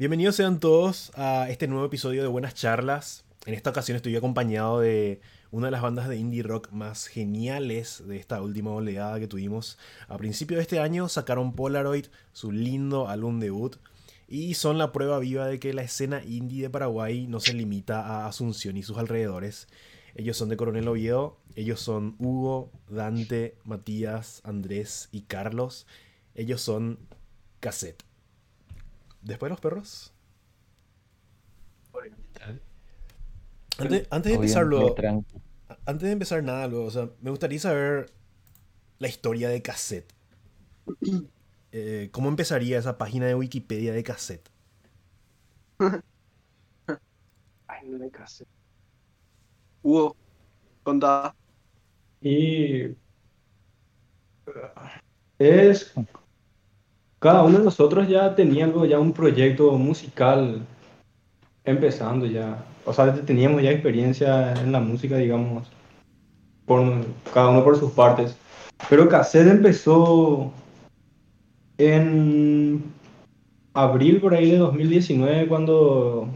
Bienvenidos sean todos a este nuevo episodio de Buenas Charlas. En esta ocasión estoy acompañado de una de las bandas de indie rock más geniales de esta última oleada que tuvimos. A principio de este año sacaron Polaroid, su lindo álbum debut, y son la prueba viva de que la escena indie de Paraguay no se limita a Asunción y sus alrededores. Ellos son de Coronel Oviedo, ellos son Hugo, Dante, Matías, Andrés y Carlos. Ellos son Cassette. Después los perros. Antes, antes de empezarlo. Antes de empezar nada, luego, o sea, me gustaría saber la historia de cassette. Eh, ¿Cómo empezaría esa página de Wikipedia de cassette? Ay, no de cassette. Hugo, contá. Y. Es cada uno de nosotros ya tenía ya un proyecto musical empezando ya. O sea, teníamos ya experiencia en la música, digamos, por, cada uno por sus partes. Pero Cassette empezó en abril por ahí de 2019, cuando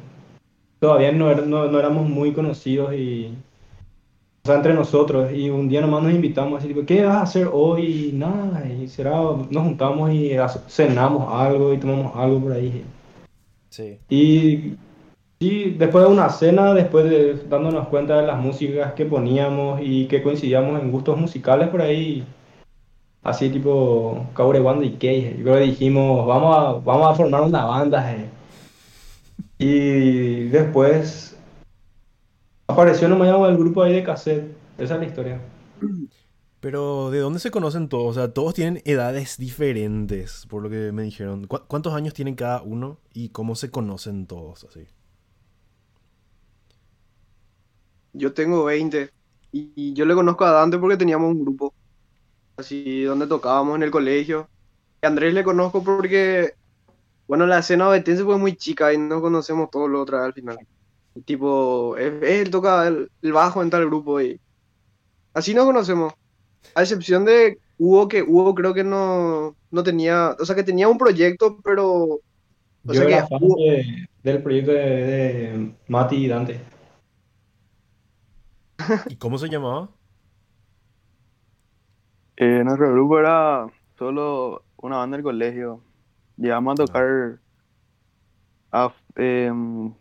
todavía no, no éramos muy conocidos y sea, entre nosotros, y un día nomás nos invitamos así, tipo, ¿qué vas a hacer hoy? Nada, y será, nos juntamos y cenamos algo y tomamos algo por ahí. Sí. Y, y después de una cena, después de dándonos cuenta de las músicas que poníamos y que coincidíamos en gustos musicales por ahí, así tipo Wanda y Key, yo que dijimos, vamos a, vamos a formar una banda. Eh. Y después Apareció nomás el grupo ahí de cassette. Esa es la historia. Pero, ¿de dónde se conocen todos? O sea, todos tienen edades diferentes, por lo que me dijeron. ¿Cuántos años tienen cada uno y cómo se conocen todos así? Yo tengo 20 y yo le conozco a Dante porque teníamos un grupo así donde tocábamos en el colegio. Y a Andrés le conozco porque, bueno, la escena obetense fue muy chica y no conocemos todos los otros al final. Tipo, él, toca el, bajo en tal grupo y así no conocemos. A excepción de Hugo, que Hugo creo que no, no tenía, o sea, que tenía un proyecto, pero... O Yo sea era que del proyecto de, Mati y Dante. ¿Y cómo se llamaba? Eh, nuestro grupo era solo una banda del colegio. Llegamos a tocar a, em,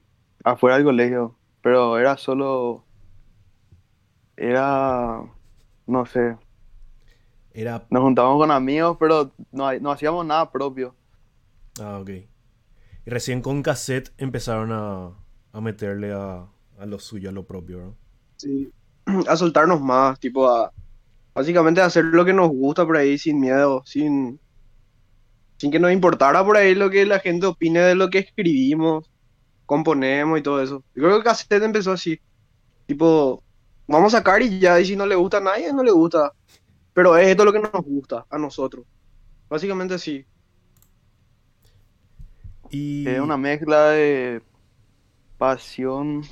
afuera del colegio, pero era solo, era, no sé, era... Nos juntábamos con amigos, pero no, no hacíamos nada propio. Ah, ok. Y recién con cassette empezaron a, a meterle a, a, lo suyo, a lo propio, ¿no? Sí, a soltarnos más, tipo a... Básicamente a hacer lo que nos gusta por ahí sin miedo, sin, sin que nos importara por ahí lo que la gente opine de lo que escribimos componemos y todo eso. Yo creo que Cassette empezó así. Tipo, vamos a sacar y ya, y si no le gusta a nadie, no le gusta. Pero es esto lo que nos gusta a nosotros. Básicamente sí. Y... Es una mezcla de pasión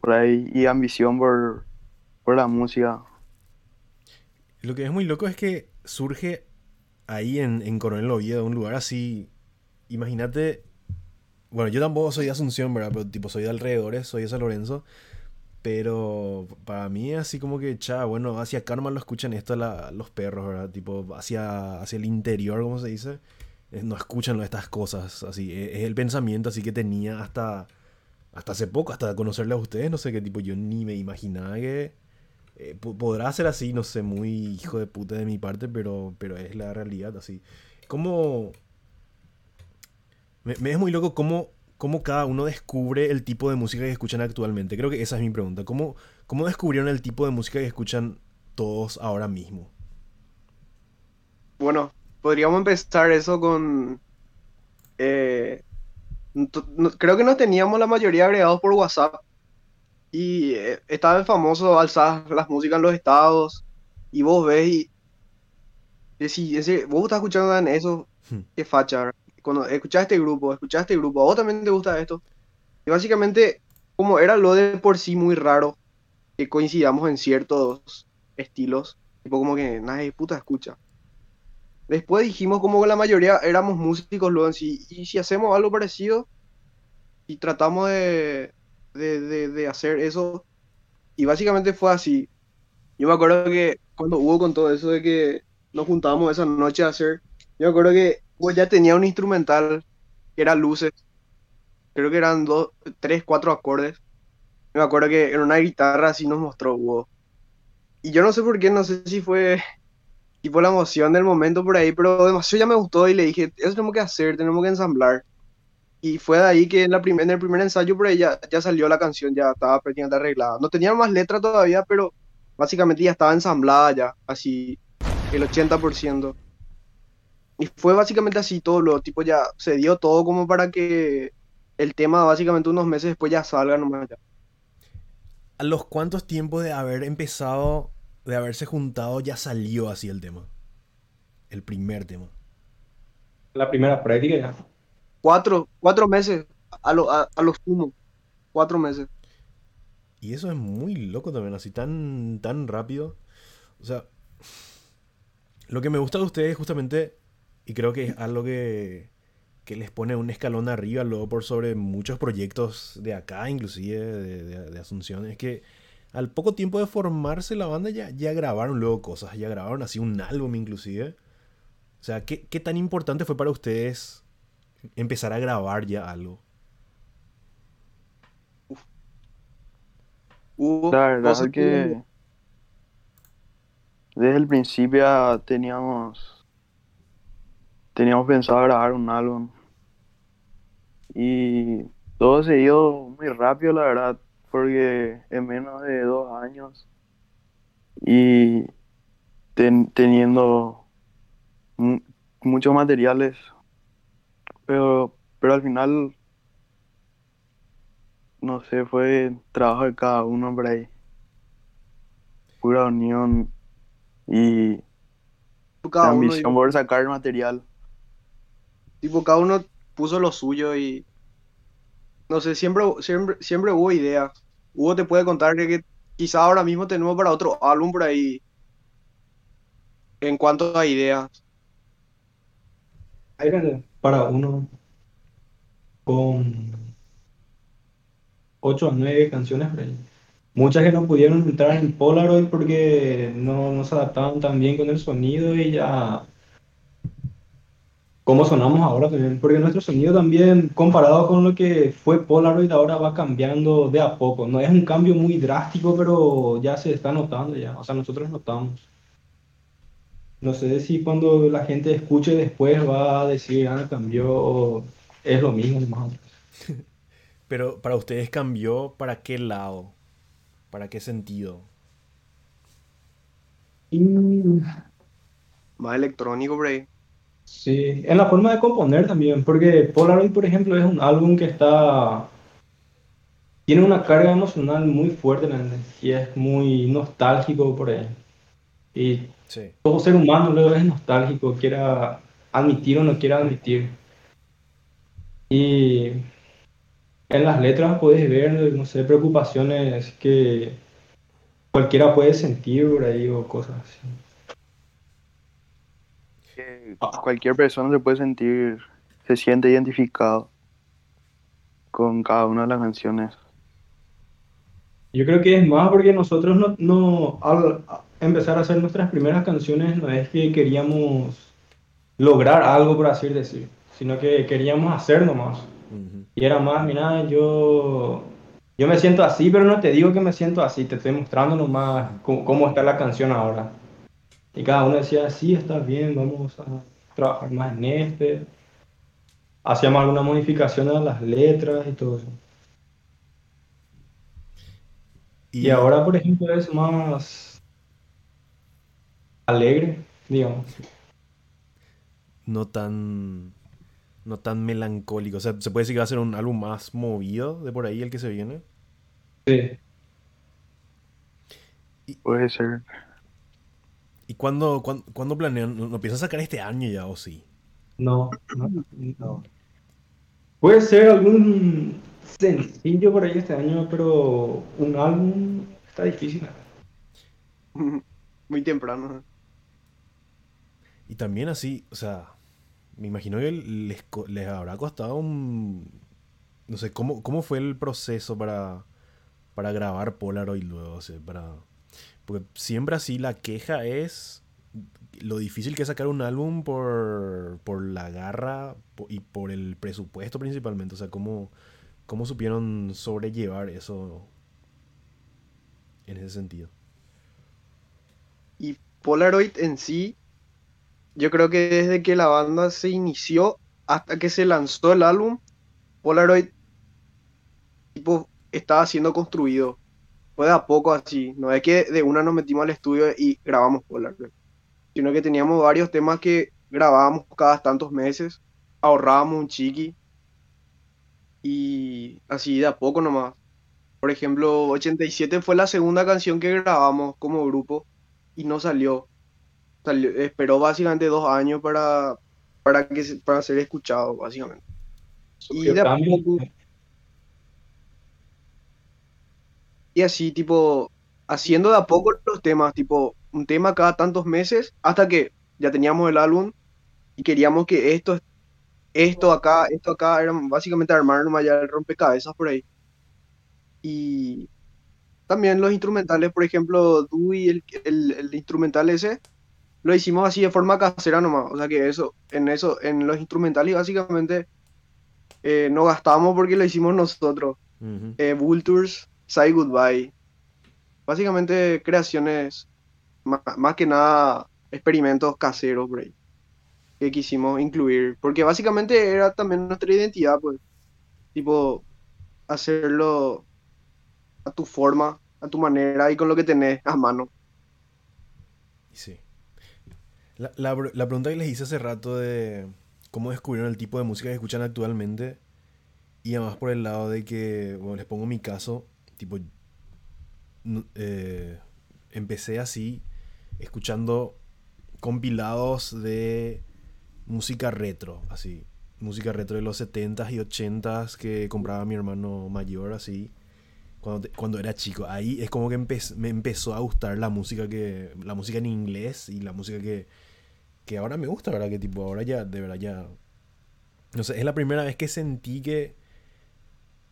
por ahí y ambición por, por la música. Lo que es muy loco es que surge ahí en, en Coronel Oviedo, un lugar así. Imagínate bueno, yo tampoco soy de Asunción, ¿verdad? Pero tipo, soy de alrededores, soy de San Lorenzo. Pero para mí así como que, cha, bueno, hacia Karma lo escuchan esto los perros, ¿verdad? Tipo, hacia, hacia el interior, como se dice. Eh, no escuchan estas cosas, así. E, es el pensamiento así que tenía hasta, hasta hace poco, hasta conocerle a ustedes. No sé qué tipo, yo ni me imaginaba que eh, podrá ser así, no sé, muy hijo de puta de mi parte, pero, pero es la realidad, así. ¿Cómo, me, es muy loco cómo, cómo, cada uno descubre el tipo de música que escuchan actualmente. Creo que esa es mi pregunta. ¿Cómo, ¿Cómo descubrieron el tipo de música que escuchan todos ahora mismo? Bueno, podríamos empezar eso con... Eh, creo que no teníamos la mayoría agregados por WhatsApp. Y eh, estaba el famoso alzar las músicas en los estados. Y vos ves y... Decís, vos estás escuchando en eso, hmm. qué facha, cuando escuchaste este grupo, escuchaste este grupo, a vos también te gusta esto. Y básicamente, como era lo de por sí muy raro que coincidamos en ciertos estilos, tipo como que nadie puta escucha. después dijimos como que la mayoría éramos músicos luego en sí, y si hacemos algo parecido y tratamos de, de, de, de hacer eso, y básicamente fue así. Yo me acuerdo que cuando hubo con todo eso de que nos juntábamos esa noche a hacer, yo me acuerdo que Hugo ya tenía un instrumental que era luces, creo que eran dos, tres, cuatro acordes. Me acuerdo que en una guitarra así nos mostró Hugo. Y yo no sé por qué, no sé si fue tipo la emoción del momento por ahí, pero demasiado ya me gustó y le dije, eso tenemos que hacer, tenemos que ensamblar. Y fue de ahí que en, la en el primer ensayo por ahí ya, ya salió la canción, ya estaba prácticamente arreglada. No tenía más letra todavía, pero básicamente ya estaba ensamblada ya, así el 80%. Y fue básicamente así todo, lo tipo ya se dio todo como para que el tema básicamente unos meses después ya salga nomás ya. ¿A los cuántos tiempos de haber empezado, de haberse juntado, ya salió así el tema? El primer tema. La primera práctica ya. Cuatro, cuatro meses a lo, a, a lo sumo. Cuatro meses. Y eso es muy loco también, así tan, tan rápido. O sea, lo que me gusta de ustedes justamente, y creo que es algo que, que les pone un escalón arriba luego por sobre muchos proyectos de acá, inclusive de, de- de Asunción, es que al poco tiempo de formarse la banda ya, ya grabaron luego cosas, ya grabaron así un álbum inclusive. O sea, ¿qué, qué tan importante fue para ustedes empezar a grabar ya algo? Hubo La verdad es que desde el principio ya teníamos teníamos pensado grabar un álbum y todo se dio muy rápido la verdad porque en menos de dos años y ten- teniendo mu- muchos materiales pero pero al final no sé, fue trabajo de cada uno por ahí. Pura unión y cada uno, ambición por sacar material. Tipo, cada uno puso lo suyo y no sé, siempre, siempre, siempre hubo ideas. Hugo te puede contar que, que quizá ahora mismo tenemos para otro álbum por ahí en cuanto a ideas. Para uno con 8 o 9 canciones por ahí. Muchas que no pudieron entrar en Polaroid porque no, no se adaptaban tan bien con el sonido y ya cómo sonamos ahora también, porque nuestro sonido también comparado con lo que fue Polaroid ahora va cambiando de a poco. No es un cambio muy drástico, pero ya se está notando ya, o sea, nosotros notamos. No sé si cuando la gente escuche después va a decir, ah, cambió, o es lo mismo, más o menos. Pero para ustedes cambió para qué lado, para qué sentido. Y Más electrónico ahí. Sí, en la forma de componer también, porque Polaroid, por ejemplo, es un álbum que está, tiene una carga emocional muy fuerte ¿me y es muy nostálgico por ahí. Y Sí. todo ser humano luego es nostálgico, quiera admitir o no quiera admitir. Y en las letras puedes ver, no sé, preocupaciones que cualquiera puede sentir por ahí o cosas así. Que cualquier persona se puede sentir, se siente identificado con cada una de las canciones. Yo creo que es más porque nosotros no, no al empezar a hacer nuestras primeras canciones no es que queríamos lograr algo por así decir, sino que queríamos hacer nomás. Ujú. Y era más, mira, yo, yo me siento así, pero no te digo que me siento así, te estoy mostrando nomás cómo, cómo está la canción ahora. Y cada uno decía, sí, está bien, vamos a trabajar más en este. Hacíamos alguna modificación a las letras y todo eso. Y ahora, por ejemplo, es más alegre, digamos. no tan no tan melancólico. O sea, se puede decir que va a ser un álbum más movido de por ahí el que se viene. Sí. Puede ser. ¿Y cuándo, cuándo, cuándo planean? ¿No, no piensan sacar este año ya o sí? No, no, no. Puede ser algún sencillo por ahí este año, pero un álbum está difícil. Muy temprano. Y también así, o sea, me imagino que les, les habrá costado un... No sé, ¿cómo, cómo fue el proceso para, para grabar Polaroid luego? O sea, para... Porque siempre así la queja es lo difícil que es sacar un álbum por, por la garra y por el presupuesto principalmente. O sea, ¿cómo, cómo supieron sobrellevar eso en ese sentido? Y Polaroid en sí, yo creo que desde que la banda se inició hasta que se lanzó el álbum, Polaroid estaba siendo construido. Fue de a poco así. No es que de una nos metimos al estudio y grabamos Polaroid. Sino que teníamos varios temas que grabábamos cada tantos meses. Ahorrábamos un chiqui. Y así de a poco nomás. Por ejemplo, 87 fue la segunda canción que grabamos como grupo y no salió. Salió- esperó básicamente dos años para, para, que, para ser escuchado, básicamente. Y de a poco, y así, tipo, haciendo de a poco los temas, tipo, un tema cada tantos meses, hasta que ya teníamos el álbum y queríamos que esto, esto acá, esto acá, eran básicamente armar nomás ya el rompecabezas por ahí. Y también los instrumentales, por ejemplo, Dewey, el, el, el instrumental ese, lo hicimos así de forma casera nomás. O sea que eso, en eso, en los instrumentales básicamente eh, no gastamos porque lo hicimos nosotros. Ujú. Eh, Vultures, Say Goodbye. Básicamente creaciones, más, que nada experimentos caseros, por que quisimos incluir. Porque básicamente era también nuestra identidad, pues. Tipo, hacerlo a tu forma, a tu manera y con lo que tenés a mano. Sí. La, la pregunta que les hice hace rato de cómo descubrieron el tipo de música que escuchan actualmente, y además por el lado de que, bueno, les pongo mi caso, tipo, eh, empecé así, escuchando compilados de música retro, así, música retro de los 70s y 80s que compraba mi hermano mayor, así, cuando, cuando era chico. Ahí es como que me empezó a gustar la música que la música en inglés y la música que, que ahora me gusta, ¿verdad? Que tipo, ahora ya, de verdad ya... No sé, es la primera vez que sentí que,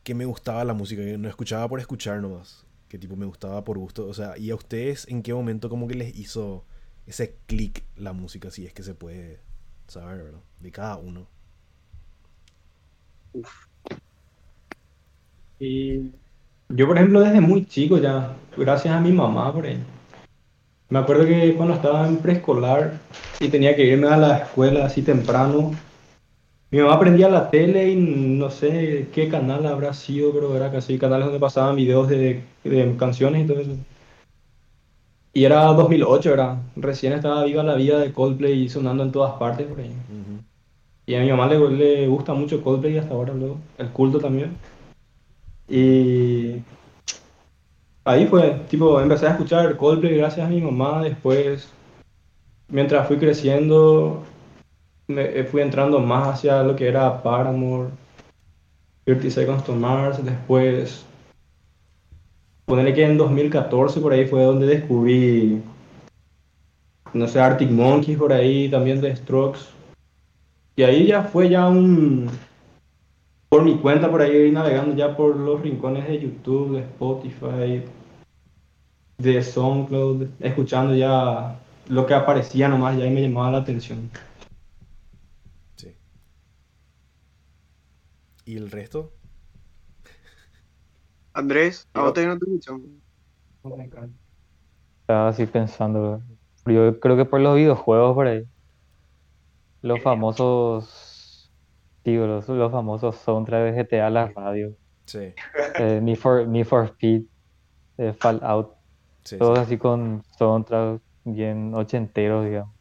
que me gustaba la música, que no escuchaba por escuchar nomás. Que tipo me gustaba por gusto. O sea, ¿y a ustedes en qué momento como que les hizo ese clic la música? Si es que se puede saber, ¿verdad? De cada uno. Y yo, por ejemplo, desde muy chico ya, gracias a mi mamá, por ahí. Me acuerdo que cuando estaba en preescolar y tenía que irme a la escuela así temprano, mi mamá prendía la tele y no sé qué canal habrá sido, pero era casi canales donde pasaban videos de, de canciones y todo eso. Y era 2008, era. Recién estaba viva la vida de Coldplay sonando en todas partes por ahí. Y a mi mamá le, le gusta mucho Coldplay hasta ahora, luego, el culto también. Y ahí fue, tipo, empecé a escuchar Coldplay gracias a mi mamá. Después, mientras fui creciendo, me eh, fui entrando más hacia lo que era Paramore, 30 Seconds to Mars. Después, ponerle que en 2014 por ahí fue donde descubrí, no sé, Arctic Monkeys por ahí, también The Strokes. Y ahí ya fue ya un... Por mi cuenta, por ahí navegando ya por los rincones de YouTube, de Spotify, de SoundCloud, escuchando ya lo que aparecía nomás, y ahí me llamaba la atención. Sí. ¿Y el resto? Andrés, a vos también no te escuchamos. Estaba así pensando. Yo creo que por los videojuegos por ahí. Los famosos. Tío, los, los famosos soundtracks de GTA a la radio. Sí, Eh, Need for, Need for Speed, eh, Fallout. sí, sí. Todos así con soundtracks bien ochenteros, digamos.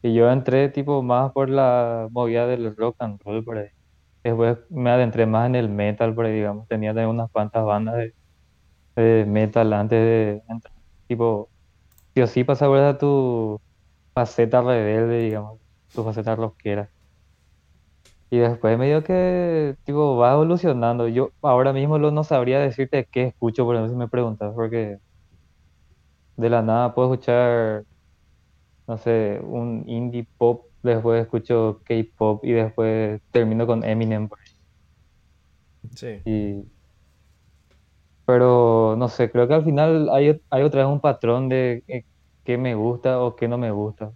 Y yo entré tipo más por la movida del rock and roll por ahí. Después me adentré más en el metal por digamos. Tenía unas cuantas bandas de, metal antes de entrar. Tipo, sí o sí pasar a tu faceta rebelde, digamos, tu faceta rockera. Y después me dio que, tipo, va evolucionando. Yo ahora mismo no sabría decirte qué escucho, por ejemplo, si me preguntas, porque de la nada puedo escuchar no sé, un indie pop, después escucho K-pop y después termino con Eminem. Sí. Y... Pero no sé, creo que al final hay, hay otra vez un patrón de eh, qué me gusta o qué no me gusta.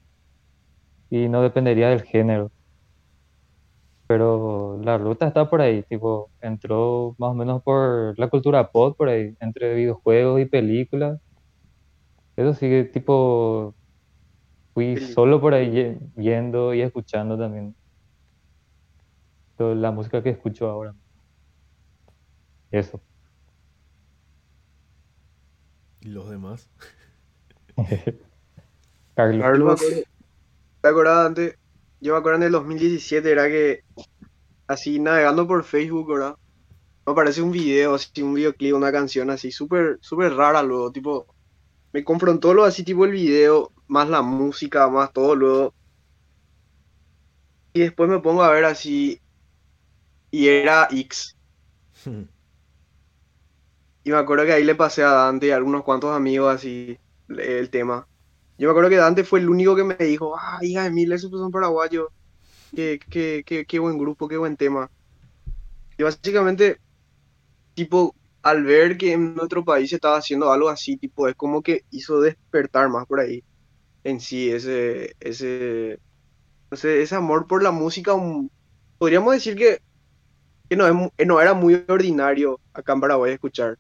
Y no dependería del género. Pero la ruta está por ahí, tipo, entró más o menos por la cultura pop, por ahí, entre videojuegos y películas. Eso sí tipo, fui solo por ahí yendo y escuchando también toda la música que escucho ahora. Eso. ¿Y los demás? Carlos. Carlos, ¿te acordás antes? Yo me acuerdo en el 2017 era que así navegando por Facebook, ¿verdad? Me aparece un video, así un videoclip, una canción así súper súper rara luego, tipo me confrontó lo así tipo el video, más la música, más todo luego. Y después me pongo a ver así y era X. Y me acuerdo que ahí le pasé a Dante y a algunos cuantos amigos así el tema. Yo me acuerdo que Dante fue el único que me dijo, ah, hija de mil, esos son paraguayos. Qué, qué, qué, qué buen grupo, qué buen tema. Y básicamente, tipo, al ver que en nuestro país se estaba haciendo algo así, tipo, es como que hizo despertar más por ahí en sí ese, ese, no sé, ese amor por la música. podríamos decir que, que no, es que no era muy ordinario acá en Paraguay escuchar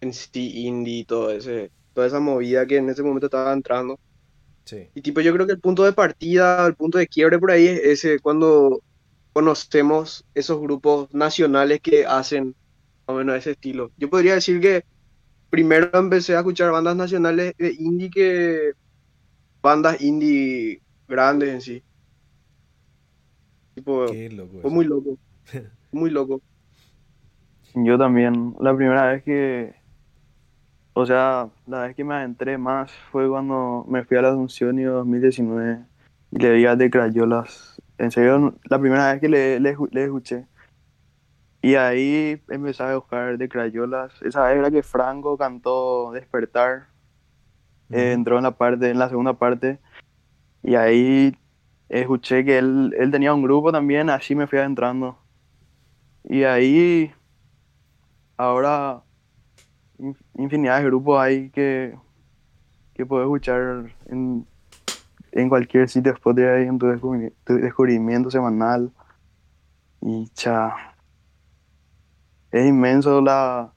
en sí indie y todo ese, toda esa movida que en ese momento estaba entrando. Sí. Y tipo, yo creo que el punto de partida, el punto de quiebre por ahí es ese, cuando conocemos esos grupos nacionales que hacen o menos ese estilo. Yo podría decir que primero empecé a escuchar bandas nacionales de indie que bandas indie grandes en sí. Tipo, Qué loco fue eso. muy loco. Muy loco. yo también, la primera vez que, o sea, la vez que me adentré más fue cuando me fui a la Asunción y 2019 y le vi a The Crayolas. En serio, la primera vez que le, le, le escuché. Y ahí empecé a buscar The Crayolas. Esa era que Franco cantó Despertar. eh, entró en la parte, en la segunda parte. Y ahí escuché que él, él tenía un grupo también, así me fui adentrando. Y ahí ahora in- infinidad de grupos hay que, que puedes escuchar en, en cualquier sitio de Spotify en tu, descubri- tu descubrimiento semanal. Y cha, es inmenso la,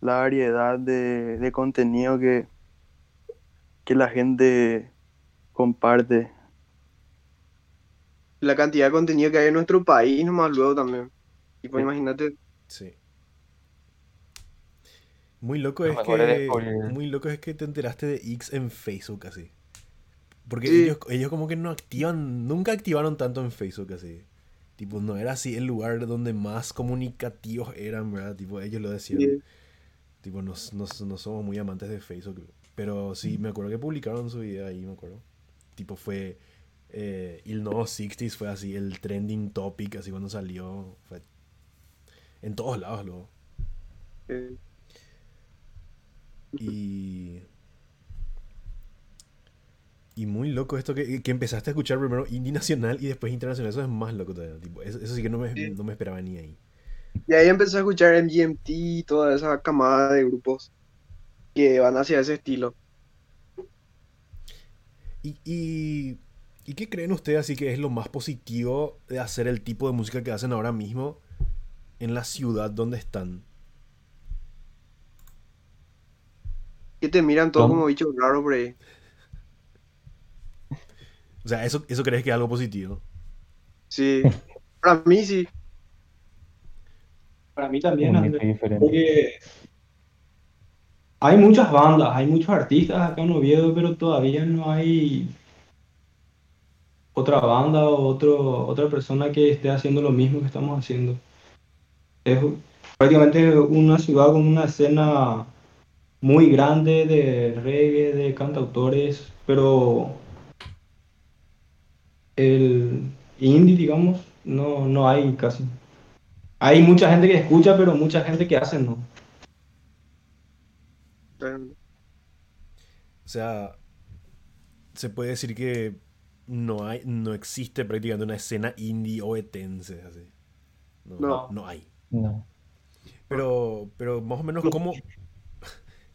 la variedad de, de contenido que, que la gente comparte. La cantidad de contenido que hay en nuestro país, nomás luego también. Tipo, Sí. imagínate. Sí. Muy loco Lo es que muy loco es que te enteraste de X en Facebook así. Porque Sí. ellos, ellos como que no activan, nunca activaron tanto en Facebook así. Tipo, no era así el lugar donde más comunicativos eran, ¿verdad? Tipo, ellos lo decían. Sí. Tipo, no, no, no somos muy amantes de Facebook. Pero sí, me acuerdo que publicaron su video ahí, me acuerdo. Tipo, fue... Eh, el nuevo 60s fue así, el trending topic, así cuando salió. Fue en todos lados luego. Eh, Y... Y muy loco esto que, que empezaste a escuchar primero indie nacional y después internacional. Eso es más loco todavía. Tipo, eso, eso sí que no me, Sí. no me esperaba ni ahí. Y ahí empecé a escuchar MGMT y toda esa camada de grupos que van hacia ese estilo. ¿Y, y, ¿y qué creen ustedes así que es lo más positivo de hacer el tipo de música que hacen ahora mismo en la ciudad donde están? Que te miran todos ¿Cómo? como bichos raros por ahí. O sea, ¿eso, eso crees que es algo positivo? Sí. Para mí sí. Para mí también, Andrés, porque hay muchas bandas, hay muchos artistas acá en Oviedo, pero todavía no hay otra banda o otro, otra persona que esté haciendo lo mismo que estamos haciendo. Es prácticamente una ciudad con una escena muy grande de reggae, de cantautores, pero el indie, digamos, no, no hay casi. Hay mucha gente que escucha, pero mucha gente que hace no. O sea, se puede decir que no hay, no existe prácticamente una escena indie oetense así. No, No. no hay. No. Pero, pero más o menos, ¿cómo,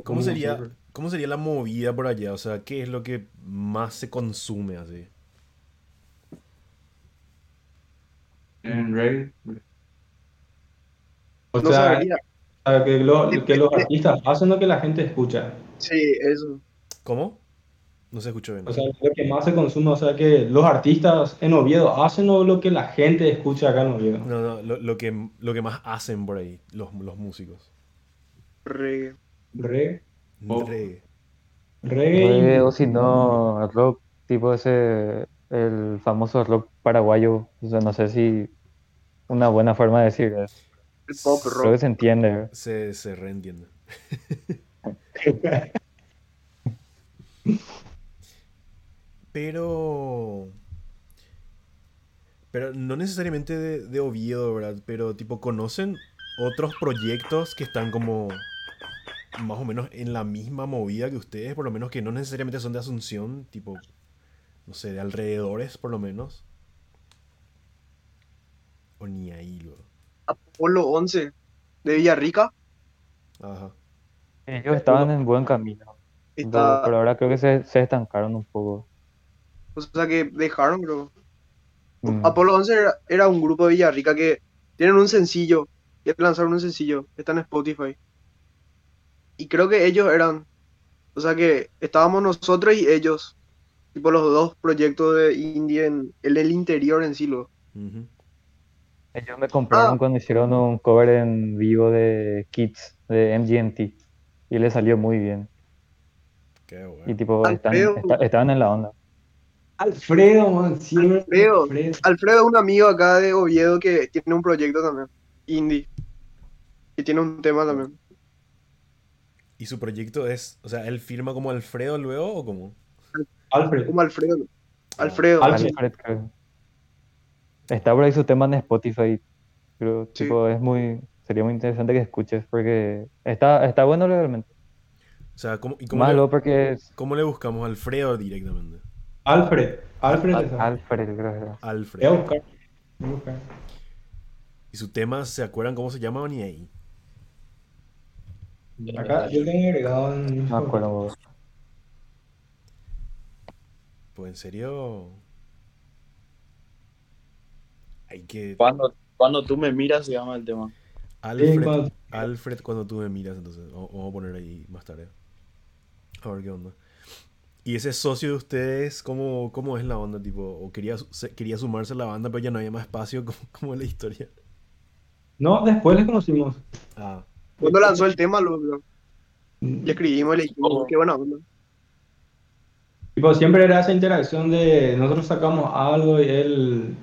cómo sería, cómo sería la movida por allá? O sea, ¿qué es lo que más se consume así? En reggae. O No sea, sabría. que, lo- que los artistas hacen lo que la gente escucha. Sí, eso. ¿Cómo? No se escuchó bien. O sea, lo que más se consume, o sea, que los artistas en Oviedo hacen o lo que la gente escucha acá en Oviedo. No, no, lo, lo que, lo que más hacen por ahí, los, los músicos. Reggae. Reggae. Reggae. reggae, Reggae, o si no, rock, tipo ese, el famoso rock paraguayo. O sea, no sé si una buena forma de decir. ¿eh? El pop Creo rock. que se entiende. Se, se reentiende. Pero. Pero no necesariamente de, de Oviedo, ¿verdad? Pero tipo, ¿conocen otros proyectos que están como más o menos en la misma movida que ustedes? Por lo menos que no necesariamente son de Asunción, tipo, no sé, de alrededores, por lo menos. O ni ahí, luego. Apolo 11 de Villarrica. Ajá. Ellos estaban en buen camino. Pero, Está, pero ahora creo que se, se estancaron un poco. o sea que dejaron, creo. Mm. Apolo 11 era, era un grupo de Villarrica que tienen un sencillo. Ya lanzaron un sencillo. Está en Spotify. Y creo que ellos eran. O sea que estábamos nosotros y ellos. Tipo los dos proyectos de indie en, en el interior en sí. Ujú. Ellos me compraron Ah. cuando hicieron un cover en vivo de Kids, de MGMT. Y le salió muy bien. Qué bueno. Y tipo, están- estaban en la onda. Alfredo, man, Alfredo. Alfredo. Alfredo es un amigo acá de Oviedo que tiene un proyecto también. Indie. Y tiene un tema también. ¿Y su proyecto es, o sea, él firma como Alfredo luego o cómo? Alfred. Como Alfredo. Alfredo. Alfred. creo. Está por ahí su tema en Spotify. Pero Sí. tipo, es muy, sería muy interesante que escuches porque está, está bueno legalmente. O sea, ¿cómo, y cómo, Más le, porque es cómo le buscamos? Alfredo directamente. Alfred. Alfred. Al- esa. Alfred, creo. Voy a Alfred. buscar. Voy a buscar. ¿Y su tema, se acuerdan cómo se llama o ni ahí? Acá yo tengo agregado en. No me acuerdo. Pues en serio. Hay que. Cuando, cuando tú me miras, se llama el tema. Sí, Alfred, cuando- Alfred, cuando tú me miras, entonces. Vamos a poner ahí más tarde. A ver qué onda. ¿Y ese socio de ustedes, cómo, cómo es la onda? Tipo, o quería, se- quería sumarse a la banda, pero ya no había más espacio. ¿Cómo, cómo es la historia? No, después les conocimos. Ah, Cuando lanzó el tema, lo, lo- le escribimos y le dijimos, qué buena onda. Tipo, siempre era esa interacción de nosotros sacamos algo y él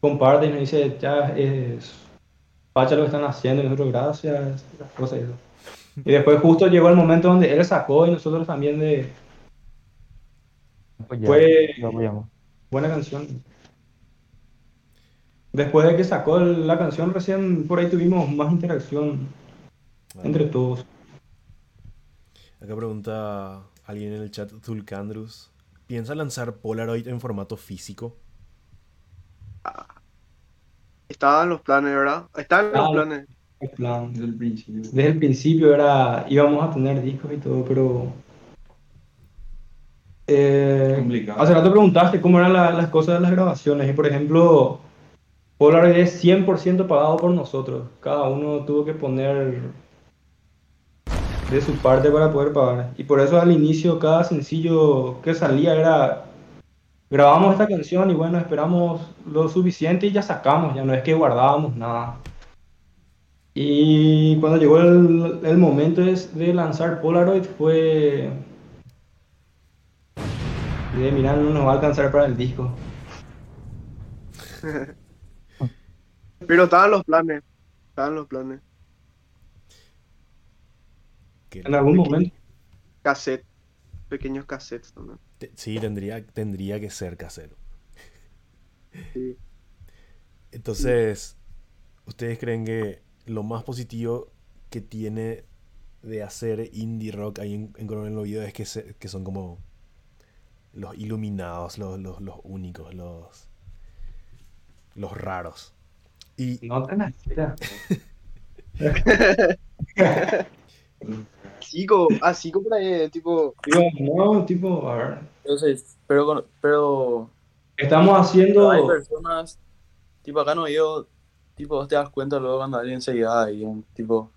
comparte y nos dice, ya es pacha lo que están haciendo y nosotros gracias, las cosas y eso. Y después justo llegó el momento donde él sacó y nosotros también de Pues ya, Fue- lo buena canción. Después de que sacó la canción recién por ahí tuvimos más interacción entre todos. Acá pregunta alguien en el chat, Zulcandrus. ¿Piensa lanzar Polaroid en formato físico? Estaban los planes, ¿verdad? Estaban los Ah, planes. El plan. Desde el principio. Desde el principio era, íbamos a tener discos y todo, pero... Eh, Complicado. hace rato preguntaste cómo eran la- las cosas de las grabaciones y por ejemplo, Polaroid es 100% pagado por nosotros. Cada uno tuvo que poner de su parte para poder pagar. Y por eso al inicio cada sencillo que salía era, grabamos esta canción y bueno, esperamos lo suficiente y ya sacamos, ya no es que guardábamos nada. Y cuando llegó el, momento de lanzar Polaroid fue de mirar, no nos va a alcanzar para el disco. Pero estaban los planes. Estaban los planes. Que En algún momento. Cassette. Pequeños cassettes también. te- sí, tendría, tendría que ser casero. Sí. Entonces, ¿ustedes creen que lo más positivo que tiene de hacer indie rock ahí en, en Coronel Oviedo es que, se- que son como los iluminados, los, los, los únicos, los, los raros. Y No tan así. como, así como por ahí, tipo, Digo, no, tipo, a ver. Entonces, pero, con- pero Estamos haciendo. hay personas, tipo acá no yo, tipo vos te das cuenta luego cuando alguien se ahí, en- tipo,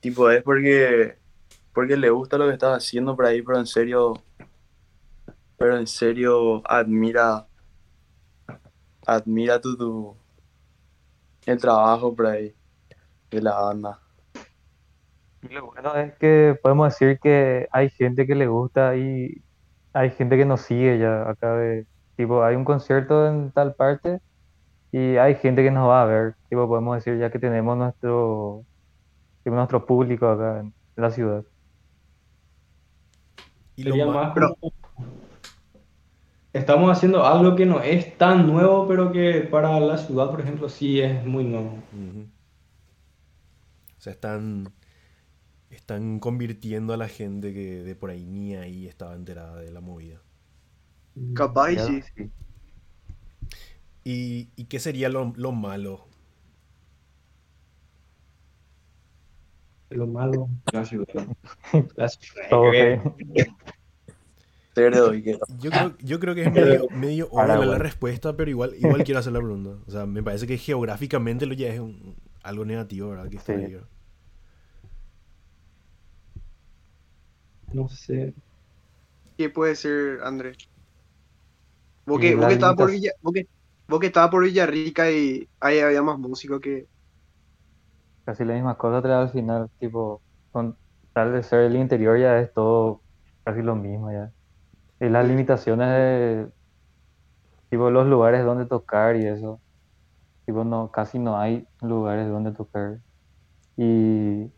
tipo es porque, porque le gusta lo que estás haciendo por ahí, pero en serio, pero en serio admira, admira tu, tu, el trabajo por ahí de la banda. Y lo bueno es que podemos decir que hay gente que le gusta y hay gente que nos sigue ya acá de, tipo, hay un concierto en tal parte y hay gente que nos va a ver, tipo, podemos decir ya que tenemos nuestro, tipo, nuestro público acá en la ciudad. Y lo más como- Estamos haciendo algo que no es tan nuevo, pero que para la ciudad, por ejemplo, sí es muy nuevo. Ujú. O sea, están, están convirtiendo a la gente que de por ahí ni ahí estaba enterada de la movida. capaz sí. sí. ¿Y, y qué sería lo, lo malo? Lo malo, Yo creo, yo creo que es medio, medio obvia la, respuesta, pero igual, igual quiero hacer la pregunta. O sea, me parece que geográficamente lo ya es un- algo negativo, ¿verdad? Que está Sí. ahí, ¿verdad? No sé. ¿Qué puede ser, Andrés? Vos Y que, vos que estabas por Villa, vos que, vos que estabas por Villarrica y ahí había más músicos que. Casi la misma cosa trae al final, tipo, con tal de ser el interior ya es todo casi lo mismo ya. Y las limitaciones de, tipo, los lugares donde tocar y eso. Tipo, no, casi no hay lugares donde tocar. Y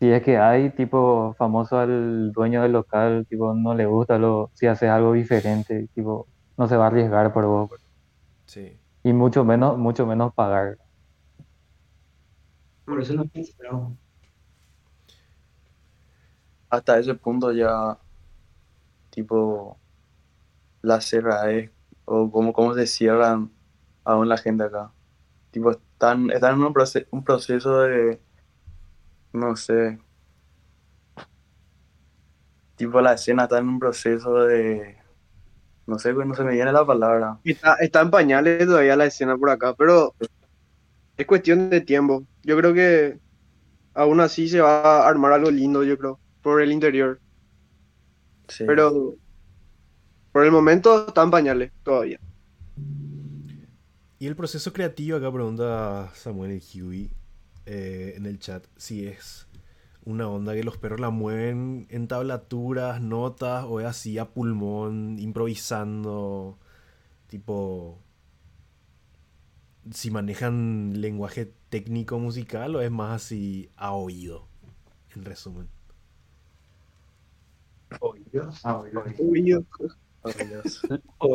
si es que hay, tipo, famoso al dueño del local, tipo, no le gusta lo, si haces algo diferente, tipo, no se va a arriesgar por vos. Sí. Y mucho menos, mucho menos pagar. Por eso no pensaba. hasta ese punto ya, tipo, la cerradez o cómo, cómo se cierran aún la gente acá. Tipo, están, están en un, proce- un proceso de, no sé, tipo, la escena está en un proceso de, no sé, no se me viene la palabra. Está, está en pañales todavía la escena por acá, pero es cuestión de tiempo. Yo creo que aún así se va a armar algo lindo, yo creo, por el interior. Sí. Pero por el momento está en pañales todavía. Y el proceso creativo, acá pregunta Samuel el Huey eh, en el chat, si es una onda que los perros la mueven en tablaturas, notas, o es así a pulmón, improvisando, tipo, si manejan lenguaje técnico musical o es más así a oído, en resumen. Oídos. Ah, oídos. Uy, Dios.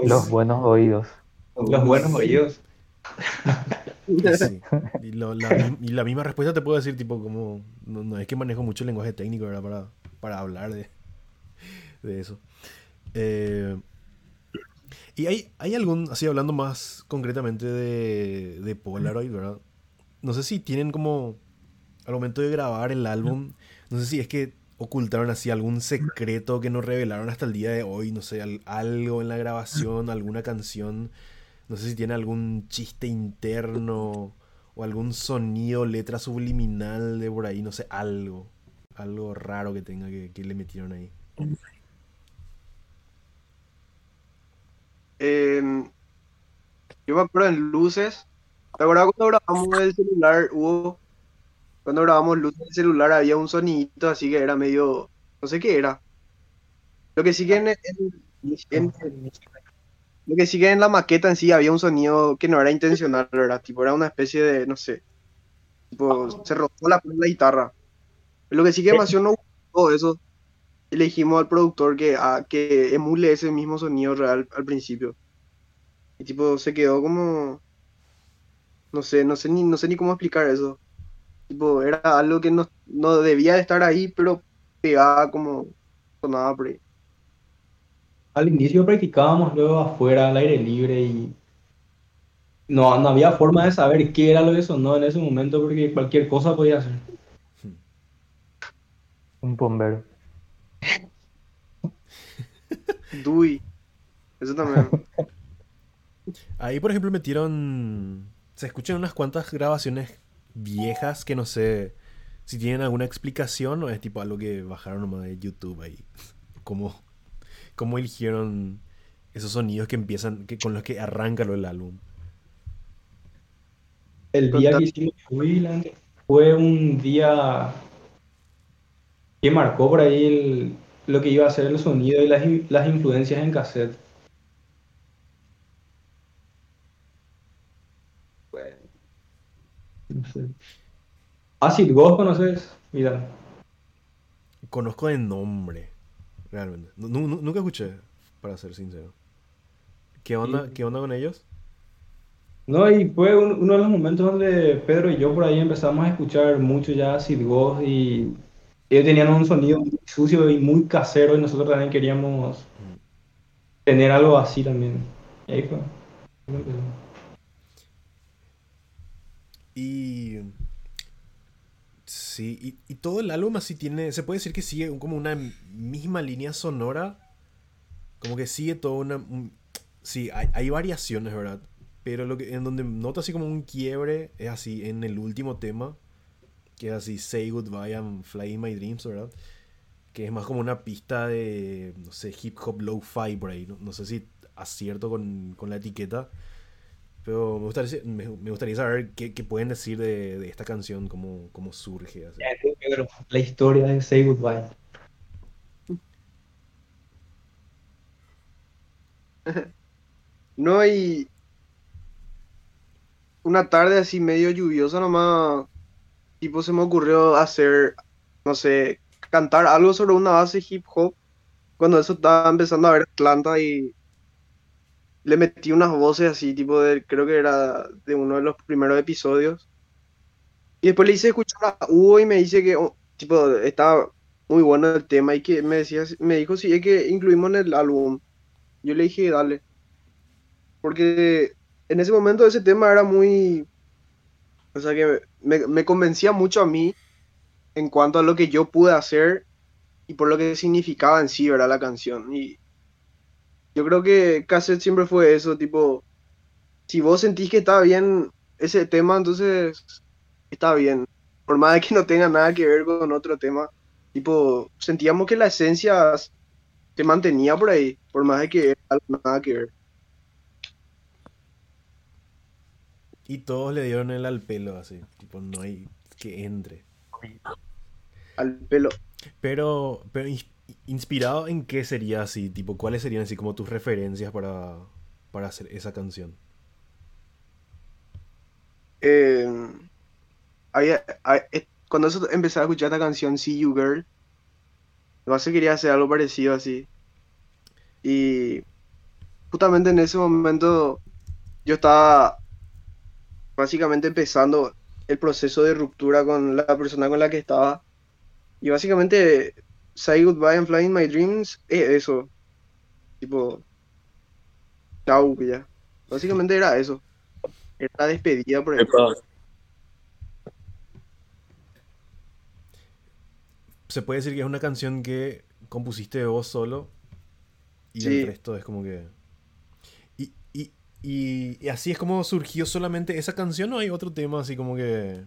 Los buenos oídos. Los buenos oídos. Y la, misma respuesta te puedo decir, tipo, como, no, no es que manejo mucho el lenguaje técnico, ¿verdad? Para, para hablar de, de eso. Eh, y hay, hay algún, así hablando más concretamente de, de Polaroid, ¿verdad? No sé si tienen como, al momento de grabar el álbum, no sé si es que ocultaron así algún secreto que nos revelaron hasta el día de hoy, no sé, al- algo en la grabación, alguna canción, no sé si tiene algún chiste interno o algún sonido, letra subliminal de por ahí, no sé, algo, algo raro que tenga que, le metieron ahí. Eh, yo me acuerdo en luces. ¿Te acuerdas cuando grabamos el celular? Hubo. Cuando grabamos luces del celular había un sonidito así que era medio. No sé qué era. Lo que sí que en- en- lo que sí que en la maqueta en sí había un sonido que no era intencional, ¿verdad? Tipo, era una especie de. No sé. Tipo, se rozó la, la guitarra. Lo que sí que demasiado no gustó eso. Le dijimos al productor que, ah, que emule ese mismo sonido real al principio. Y tipo, se quedó como. No sé, no sé ni, no sé ni cómo explicar eso. Tipo, era algo que no, no debía de estar ahí, pero pegaba como sonaba por ahí. Al inicio practicábamos luego afuera, al aire libre y no, no había forma de saber qué era lo que sonó en ese momento porque cualquier cosa podía hacer. Un bombero. Dui. Eso también. Ahí, por ejemplo, metieron. Se escuchan unas cuantas grabaciones viejas que no sé si tienen alguna explicación o es tipo algo que bajaron nomás de YouTube ahí. ¿Cómo, cómo eligieron esos sonidos que empiezan, que, con los que arranca lo del álbum? El día que hicimos Wheeland fue un día que marcó por ahí el- lo que iba a ser el sonido y las, las influencias en cassette. Bueno, no sé. Acid Ghost, ¿conoces? Mira, Conozco de nombre, realmente. Nu- nu- nunca escuché, para ser sincero. ¿Qué onda, ¿Qué onda con ellos? no, y fue un- uno de los momentos donde Pedro y yo por ahí empezamos a escuchar mucho ya Acid Ghost y ellos tenían un sonido muy sucio y muy casero y nosotros también queríamos tener algo así también. Y ahí fue. Y. Sí, y, y todo el álbum así tiene. Se puede decir que sigue como una misma línea sonora. Como que sigue toda una. un- sí, hay, hay variaciones, ¿verdad? Pero lo que, en donde noto así como un quiebre es así en el último tema. Que es así, Say Goodbye and Fly in My Dreams, ¿verdad? Que es más como una pista de, no sé, hip hop low-fi por. No, no sé si acierto con, con la etiqueta. Pero me gustaría, me, me gustaría saber qué, qué pueden decir de, de esta canción, cómo, cómo surge. así. La historia de Say Goodbye. No hay una tarde así medio lluviosa nomás, tipo se me ocurrió hacer, no sé, cantar algo sobre una base hip hop, cuando eso estaba empezando a ver Atlanta y le metí unas voces así, tipo de, creo que era de uno de los primeros episodios. Y después le hice escuchar a Hugo y me dice que, oh, tipo, estaba muy bueno el tema y que me decía, me dijo, sí, es que incluimos en el álbum. Yo le dije, dale. Porque en ese momento ese tema era muy, o sea que me, me convencía mucho a mí en cuanto a lo que yo pude hacer y por lo que significaba en sí, ¿verdad? La canción. Y yo creo que Cassette siempre fue eso, tipo, si vos sentís que está bien ese tema, entonces está bien. Por más de que no tenga nada que ver con otro tema, tipo, sentíamos que la esencia se mantenía por ahí, por más de que nada que ver. Y todos le dieron el al pelo, así. Tipo, no hay que entre. Al pelo. Pero, inspirado en qué sería así, tipo, ¿cuáles serían así como tus referencias para, para hacer esa canción? Eh, hay- eh, cuando empecé a escuchar esta canción, See You Girl, lo que quería hacer algo parecido así. Y justamente en ese momento yo estaba básicamente empezando el proceso de ruptura con la persona con la que estaba. Y básicamente, Say Goodbye and Fly in My Dreams es eso. Tipo, chau, ya. Básicamente era eso. Era la despedida por ejemplo. Se puede decir que es una canción que compusiste vos solo y Sí. el resto es como que... Y, y, y, y así es como surgió solamente esa canción o hay otro tema así como que...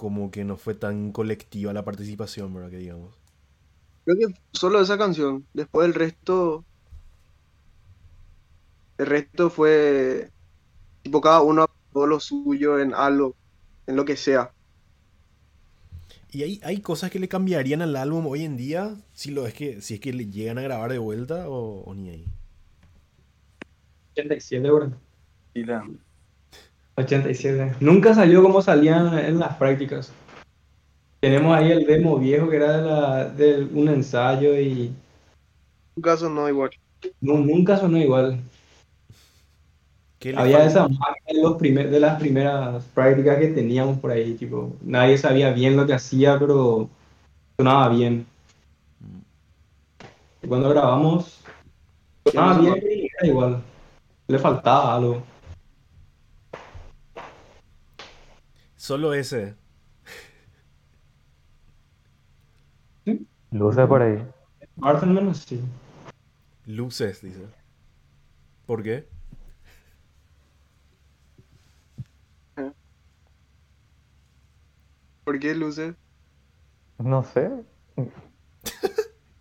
Como que no fue tan colectiva la participación, ¿verdad? Que digamos. Creo que solo esa canción. Después el resto. El resto fue. Tipo, cada uno todo lo suyo en algo. En lo que sea. ¿Y hay, hay cosas que le cambiarían al álbum hoy en día? Si, lo es que, si es que le llegan a grabar de vuelta o, o ni ahí. 87, bro. Y la- 87. Nunca salió como salían en las prácticas. Tenemos ahí el demo viejo que era de, la, de un ensayo y En un caso no igual. no- nunca sonó igual. ¿Qué le Había esa magia de, los primer- de las primeras prácticas que teníamos por ahí, tipo, nadie sabía bien lo que hacía, pero sonaba bien. Y cuando grabamos, sonaba bien y era igual. Le faltaba algo. Solo ese. Luces por ahí. Parte al menos sí. Luces, dice. ¿Por qué? ¿Por qué luces? No sé.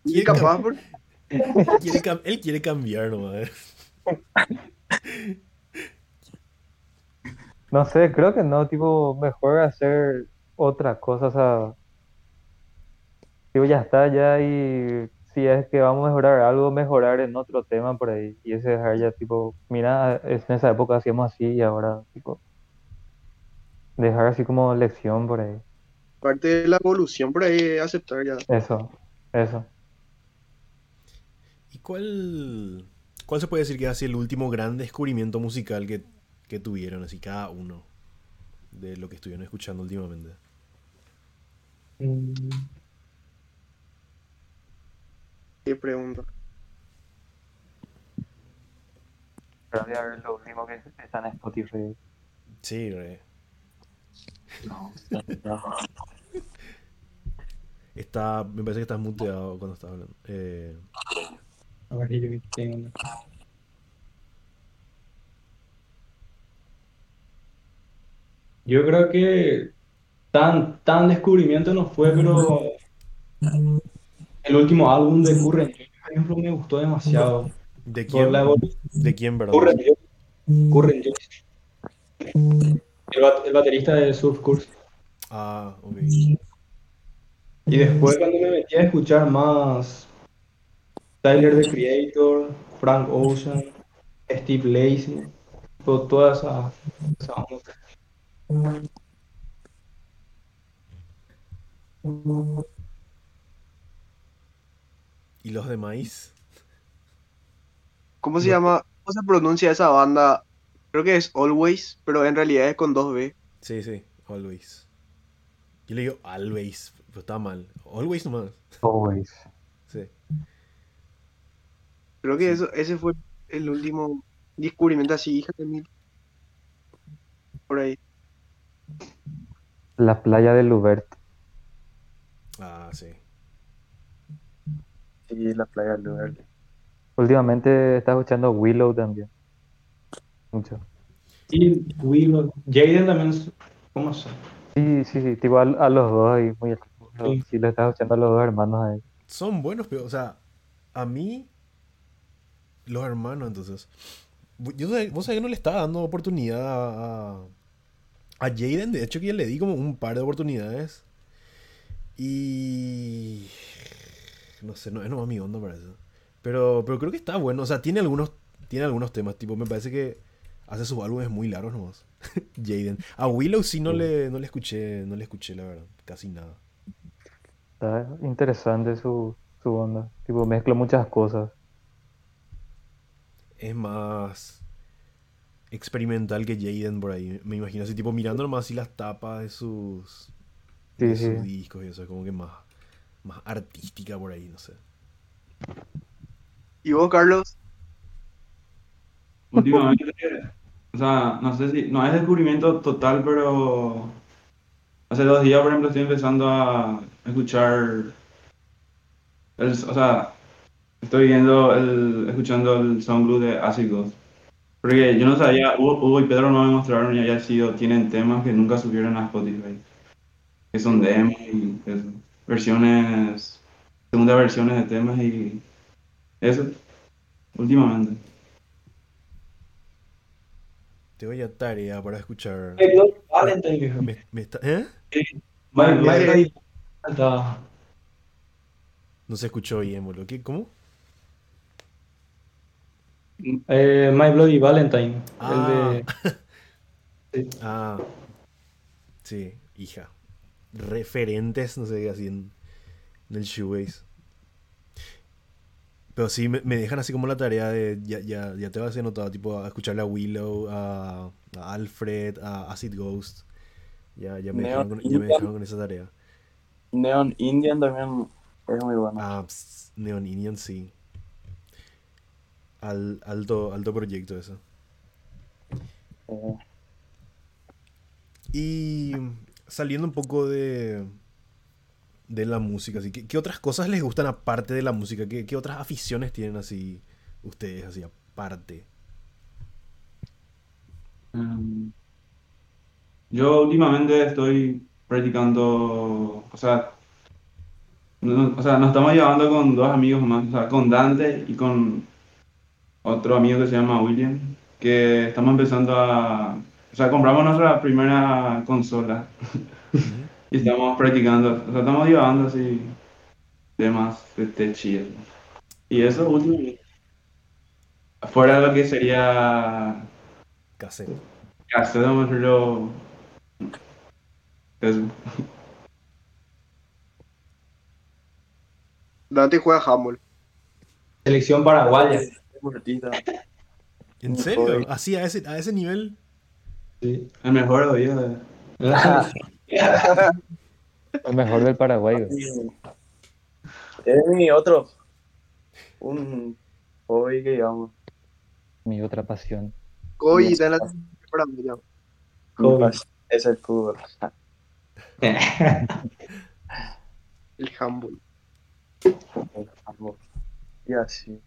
¿Quién capaz por... Quiere cam- él quiere cambiar nomás. No sé, creo que no, tipo, mejor hacer otra cosa, o sea, tipo, ya está ya y si es que vamos a mejorar algo, mejorar en otro tema por ahí y ese dejar ya, tipo, mira, es- en esa época hacíamos así y ahora, tipo, dejar así como lección por ahí, parte de la evolución por ahí es aceptar ya. eso, eso. ¿Y cuál, cuál se puede decir que ha sido el último gran descubrimiento musical que, que tuvieron, así cada uno, de lo que estuvieron escuchando últimamente? Mm, Qué pregunta. Pero voy a ver lo último que está en Spotify. Sí, re. No, no. Está, me parece que estás muteado cuando estás hablando. Eh, A ver, yo que tengo. Yo creo que tan, tan descubrimiento no fue, pero el último álbum de Current, por ejemplo, me gustó demasiado. ¿De quién? la. ¿De quién, verdad? Joyce. El, bat- el baterista de Surf Curse. Ah, ok. Y después cuando me metí a escuchar más Tyler the Creator, Frank Ocean, Steve Lacy, to- toda esa, esa. ¿Y los de maíz? ¿Cómo se llama? ¿Cómo se pronuncia esa banda? Creo que es Always, pero en realidad es con dos B. Sí, sí, always. Yo le digo always, pero está mal. Always nomás. Always. Sí. Creo que eso, ese fue el último descubrimiento así, hija de mil. Por ahí. La playa de Lubert. Ah, sí. Sí, la playa del lugar. Últimamente estás escuchando Willow también. Mucho. Y Willow, Jaden también, ¿cómo se Sí, sí, sí, tipo a, a los dos ahí, muy Sí. Sí, lo estás escuchando a los dos hermanos ahí. Son buenos, pero, o sea, a mí, los hermanos, entonces. Yo, sé- vos sabés que no le estaba dando oportunidad a, a, Jaden. De hecho, que ya le di como un par de oportunidades. Y. No sé, no es nomás mi onda para eso. Pero, pero creo que está bueno. O sea, tiene algunos, tiene algunos temas. Tipo, me parece que hace sus álbumes muy largos nomás. Jaden. A Willow sí no le, no le escuché, no le escuché, la verdad. Casi nada. Está interesante su, su onda. Tipo, mezcla muchas cosas. es más experimental que Jaden por ahí. Me imagino así, tipo mirando nomás así las tapas de sus, Sí, de sí. sus discos y eso, es como que más, más artística por ahí, no sé. ¿Y vos, Carlos? Últimamente, o sea, no sé si, no es descubrimiento total, pero hace dos días, por ejemplo, estoy empezando a escuchar, el, o sea, estoy viendo, el, escuchando el Soundblue de Acid Ghost. Porque yo no sabía, Hugo, Hugo y Pedro no me mostraron y haya sido, tienen temas que nunca subieron a Spotify, que son demos y eso, versiones, segundas versiones de temas y eso, últimamente. Tengo ya tarea para escuchar. Valentine, viejo. Me- me está- ¿Eh? Valentine. No se escuchó bien, boludo. ¿Qué? ¿Cómo? Eh, My Bloody Valentine. Ah. El de. Ah, sí, hija. Referentes, no sé, así en, en el shoegaze. Pero sí, me, me dejan así como la tarea de, ya, ya, ya te vas a anotado, tipo, a escucharle a Willow, a, a Alfred, a Acid Ghost. Ya, ya, me dejaron con, ya me dejaron con esa tarea. Neon Indian también Es muy bueno. Ah, Neon Indian sí. Al, alto, alto proyecto eso. Y saliendo un poco de, de la música, así, ¿qué, qué otras cosas les gustan aparte de la música? ¿Qué, qué otras aficiones tienen así ustedes, así aparte? Mm. Yo últimamente estoy practicando, o sea, o sea, nos estamos llevando con dos amigos más, o sea, con Dante y con otro amigo que se llama William, que estamos empezando a, o sea, compramos nuestra primera consola y estamos practicando, o sea, estamos llevando así temas de y eso. Y eso últimamente. Fuera de lo que sería Cassette. Cassette, vamos a decirlo. Eso. Dante juega handball. Selección paraguaya. Deportista. ¿En serio? ¿Así a ese, a ese nivel? Sí. El mejor oído de. El mejor del Paraguay. Es mi otro. Un hobby que digamos. Mi otra pasión. Hoy da la para mí, ya. Es el fútbol. el handball. El fútbol. Y así.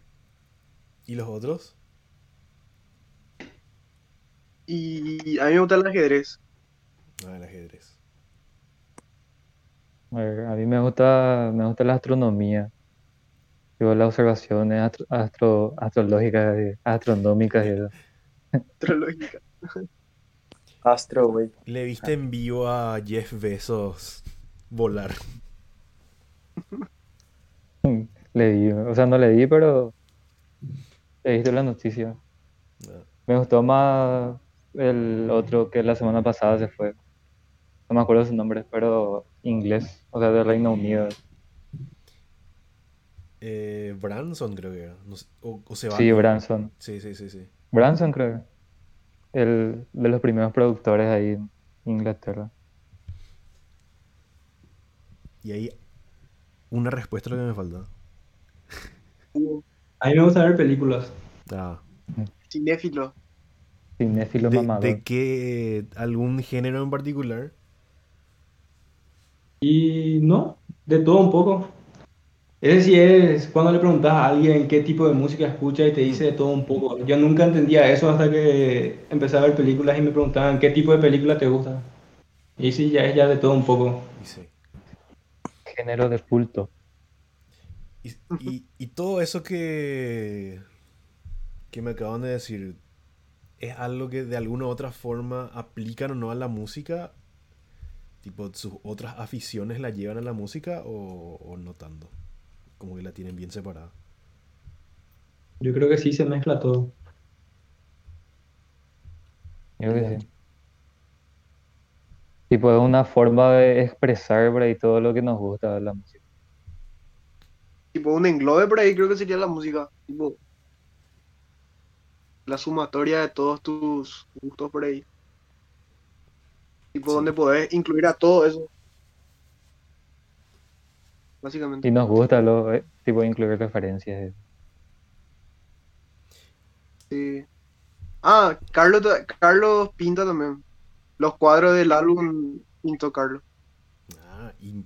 ¿Y los otros? Y a mí me gusta el ajedrez. Ah, el ajedrez. A ver, a mí me gusta, me gusta la astronomía. Digo, las observaciones astro- astro- astrológicas, y astronómicas y eso. Astrológica. Astro, güey. ¿Le viste en vivo a Jeff Bezos volar? Le vi, o sea, no le vi, pero he visto la noticia. Ah. Me gustó más el otro que la semana pasada se fue. No me acuerdo su nombre, pero inglés, o sea, de Reino Unido. Eh, Branson creo que era. No sé, o, o se va. Sí, Branson. Sí, sí, sí, sí. Branson creo. El de los primeros productores ahí en Inglaterra. Y ahí una respuesta a lo que me falta. A mí me gusta ver películas. Ah. Cinéfilo. Cinéfilo ¿De, mamador. de qué? ¿Algún género en particular? Y no, de todo un poco. Es decir, es cuando le preguntas a alguien qué tipo de música escucha y te dice de todo un poco. Yo nunca entendía eso hasta que empecé a ver películas y me preguntaban qué tipo de película te gusta. Y sí, ya es ya de todo un poco. Y sí. Género de culto. Y, y- y todo eso que, que me acaban de decir, ¿es algo que de alguna u otra forma aplican o no a la música? Tipo, sus otras aficiones la llevan a la música o, o no tanto? Como que la tienen bien separada. Yo creo que sí se mezcla todo. Yo creo que sí. Tipo, es una forma de expresar por ahí todo lo que nos gusta de la música. Tipo un englobe por ahí creo que sería la música. Tipo la sumatoria de todos tus gustos por ahí. Tipo Sí. donde podés incluir a todo eso. Básicamente. Y nos gusta lo, eh, tipo, incluir referencias. Sí. Ah, Carlos, Carlos pinta también. Los cuadros del álbum pintó Carlos. Ah, y-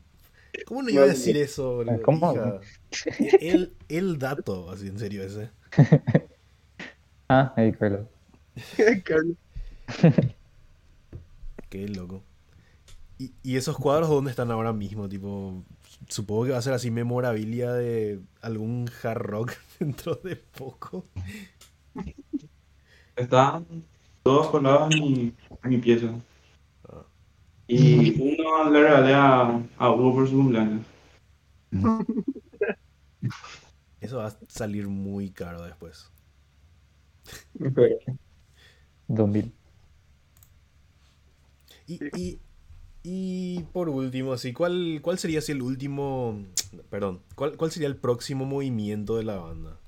¿Cómo no iba a decir eso? boludo? ¿Cómo? Hija. El, el dato, así en serio ese. Ah, ahí, Carlos. Carlos. Qué loco. ¿Y, y esos cuadros dónde están ahora mismo? Tipo, supongo que va a ser así memorabilia de algún hard rock dentro de poco. Están todos colgados en mi, en mi pieza. Y uno le regalé a, a Hugo por su cumpleaños. Eso va a salir muy caro después. 2000. Y, y, y por último, así, ¿cuál, ¿cuál sería así el último, perdón, ¿cuál, cuál sería el próximo movimiento de la banda?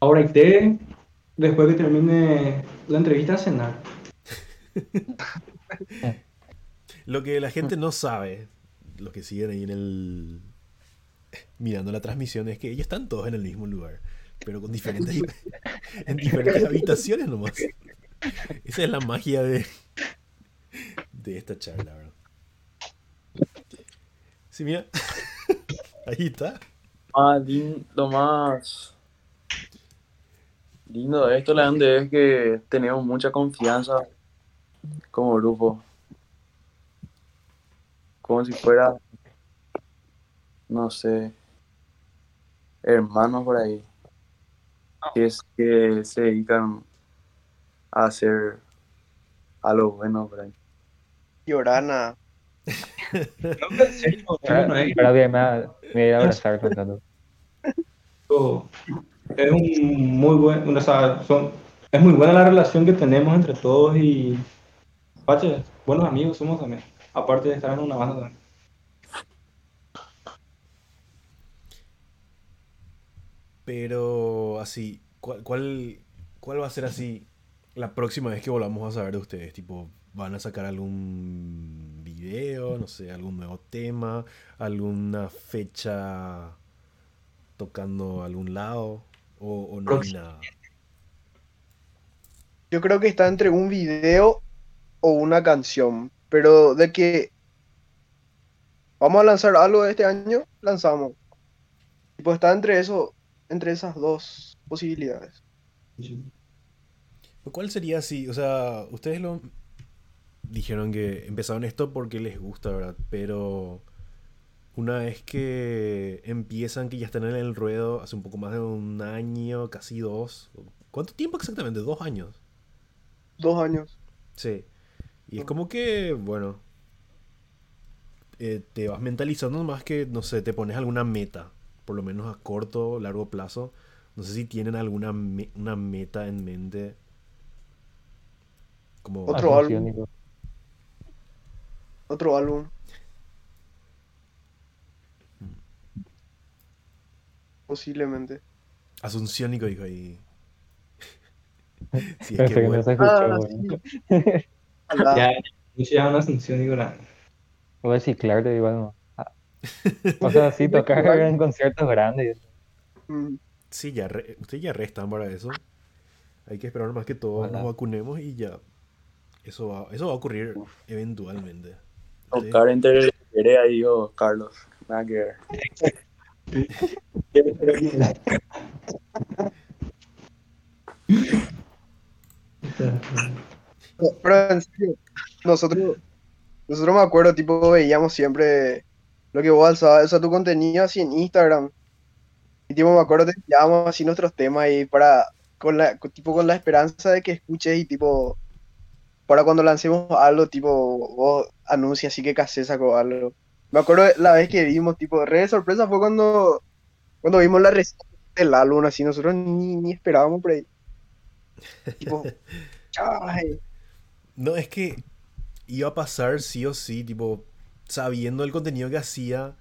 Ahora iré, después que termine la entrevista, a cenar. Lo que la gente no sabe, los que siguen ahí en el. mirando la transmisión es que ellos están todos en el mismo lugar, pero con diferentes. en diferentes habitaciones nomás. Esa es la magia de. de esta charla, ¿verdad? Sí, mira. ahí está. Ah, lo más lindo de esto, Leandro, es que tenemos mucha confianza como grupo. Como si fuera, no sé, hermanos por ahí. Que, es, que se dedican a hacer algo bueno por ahí. Llorana. No ahora a irme a, me voy a ir a abrazar con Tato. Esto Es un muy buen, o sea, son, es muy buena la relación que tenemos entre todos y Pache, buenos amigos somos también, aparte de estar en una banda también. Pero así, ¿cuál, cuál, cuál va a ser así la próxima vez que volvamos a saber de ustedes? Tipo, ¿van a sacar algún video, no sé, algún nuevo tema, alguna fecha tocando algún lado? ¿O, o no hay nada? Yo creo que está entre un video o una canción. Pero de que vamos a lanzar algo este año, lanzamos. Tipo, está entre eso, entre esas dos posibilidades. ¿Cuál sería así? O sea, ustedes lo dijeron que empezaron esto porque les gusta, ¿verdad? Pero una vez que empiezan, que ya están en el ruedo, hace un poco más de un año, casi dos. ¿Cuánto tiempo exactamente? ¿Dos años? Dos años. Sí. Y es como que, bueno, eh, te vas mentalizando más que, no sé, te pones alguna meta, por lo menos a corto o largo plazo. No sé si tienen alguna me- una meta en mente. Como Otro álbum. Otro álbum. Posiblemente. Asunciónico, dijo ahí. Si es Pensé que que no se escuchó, Ah, bueno. sí. Ojalá. Ya, ya una asunción y grande. Voy a reciclarte igual, no. Ah. O sea, sí, tocar en conciertos grandes. Mm. Sí, ya re- ustedes ya restan para eso. Hay que esperar más que todos Ojalá. nos vacunemos y ya. Eso va, eso va a ocurrir eventualmente. Ustedes- Tocar entre Perea y yo, Carlos. Nada que ver. Pero en serio, nosotros, nosotros me acuerdo, tipo, veíamos siempre lo que vos alzabas, o sea, tu contenido así en Instagram. Y tipo, me acuerdo, te enviábamos así nuestros temas y para, con la, tipo, con la esperanza de que escuches y tipo, para cuando lancemos algo, tipo, vos anuncias así que Casé sacó algo. Me acuerdo la vez que vimos, tipo, re de sorpresa fue cuando, cuando vimos la reseña del álbum, así, nosotros ni, ni esperábamos por ahí. Tipo, ay. No, es que iba a pasar sí o sí, tipo, sabiendo el contenido que hacía,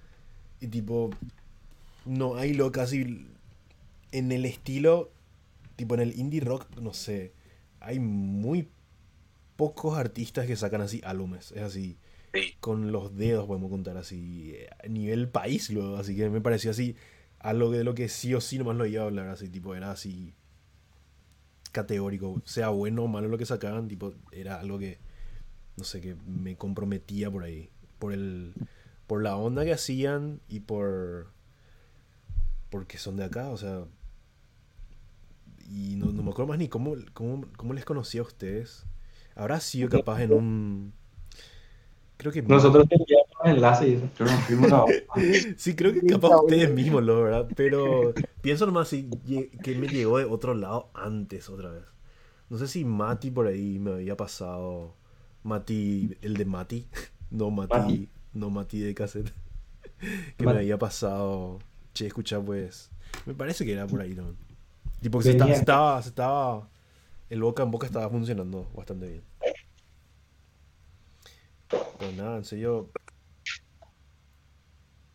y tipo, no hay lo casi en el estilo, tipo en el indie rock, no sé, hay muy pocos artistas que sacan así álbumes, es así, con los dedos podemos contar así, eh, a nivel país luego, así que me pareció así, algo de lo que sí o sí nomás lo iba a hablar, así, tipo, era así categórico, sea bueno o malo lo que sacaban, tipo, era algo que, no sé, que me comprometía por ahí, por el, por la onda que hacían y por, porque son de acá, o sea, y no, no me acuerdo más ni cómo, cómo, cómo les conocí a ustedes, habrá sido capaz en un, creo que Nosotros enlaces y eso. Yo nos fuimos a... Sí, creo que capaz ustedes mismos, lo verdad. Pero pienso nomás si que me llegó de otro lado antes otra vez. No sé si Mati por ahí me había pasado. Mati, el de Mati. No Mati, Mati. no Mati de cassette. Que me había pasado. Che, escucha pues. Me parece que era por ahí, ¿no? Tipo que se se estaba, se estaba. El boca en boca estaba funcionando bastante bien. Pero nada, en serio.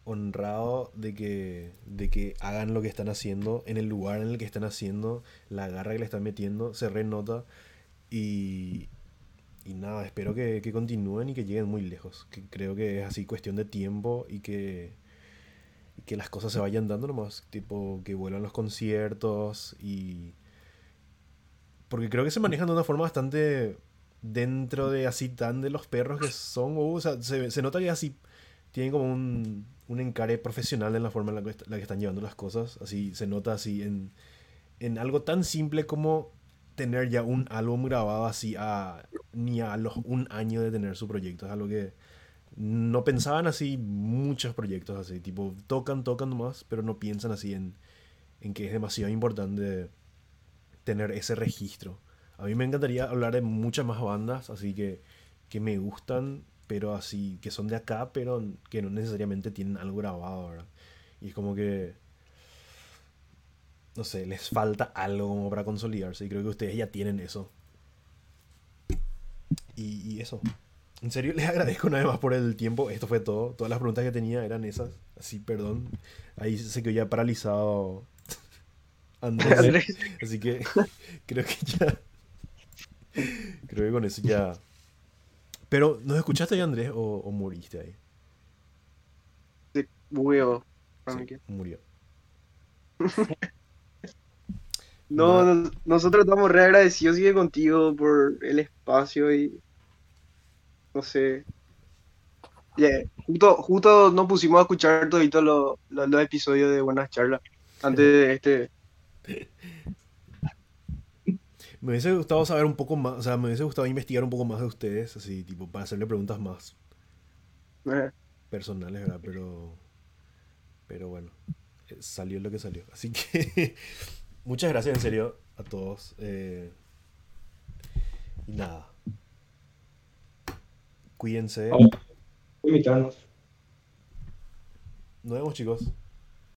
Honrado de que, de que hagan lo que están haciendo, en el lugar en el que están haciendo, la garra que le están metiendo, se renota. Y, y nada, espero que, que continúen y que lleguen muy lejos. Que creo que es así cuestión de tiempo y que, y que las cosas se vayan dando nomás. Tipo, que vuelan los conciertos y... Porque creo que se manejan de una forma bastante dentro de así tan de los perros que son. O sea, se, se nota que así tienen como un, un encare profesional en la forma en la que, la que están llevando las cosas. Así se nota así en, en algo tan simple como tener ya un álbum grabado así a ni a los un año de tener su proyecto. Es algo que no pensaban así muchos proyectos así. Tipo, tocan, tocan nomás, pero no piensan así en, en que es demasiado importante tener ese registro. A mí me encantaría hablar de muchas más bandas, así que, que me gustan, pero así, que son de acá, pero que no necesariamente tienen algo grabado, ¿verdad? Y es como que, no sé, les falta algo como para consolidarse, y creo que ustedes ya tienen eso. Y, y eso. En serio, les agradezco nada más por el tiempo. Esto fue todo. Todas las preguntas que tenía eran esas. Así, perdón. Ahí se quedó ya paralizado. Andrés. Así que creo que ya. Creo que con eso ya. Pero, ¿nos escuchaste ahí, Andrés, o, o moriste ahí? Sí, murió. No, Va. nos- nosotros estamos re agradecidos sigue contigo por el espacio y no sé. Yeah, Justo, justo nos pusimos a escuchar toditos los, los, los episodios de Buenas Charlas antes de este. Me hubiese gustado saber un poco más, o sea, me hubiese gustado investigar un poco más de ustedes, así, tipo, para hacerle preguntas más eh, personales, ¿verdad? Pero, pero bueno, eh, salió lo que salió. Así que, muchas gracias en serio a todos. eh, y nada. Cuídense. Invitarnos. Nos vemos, chicos.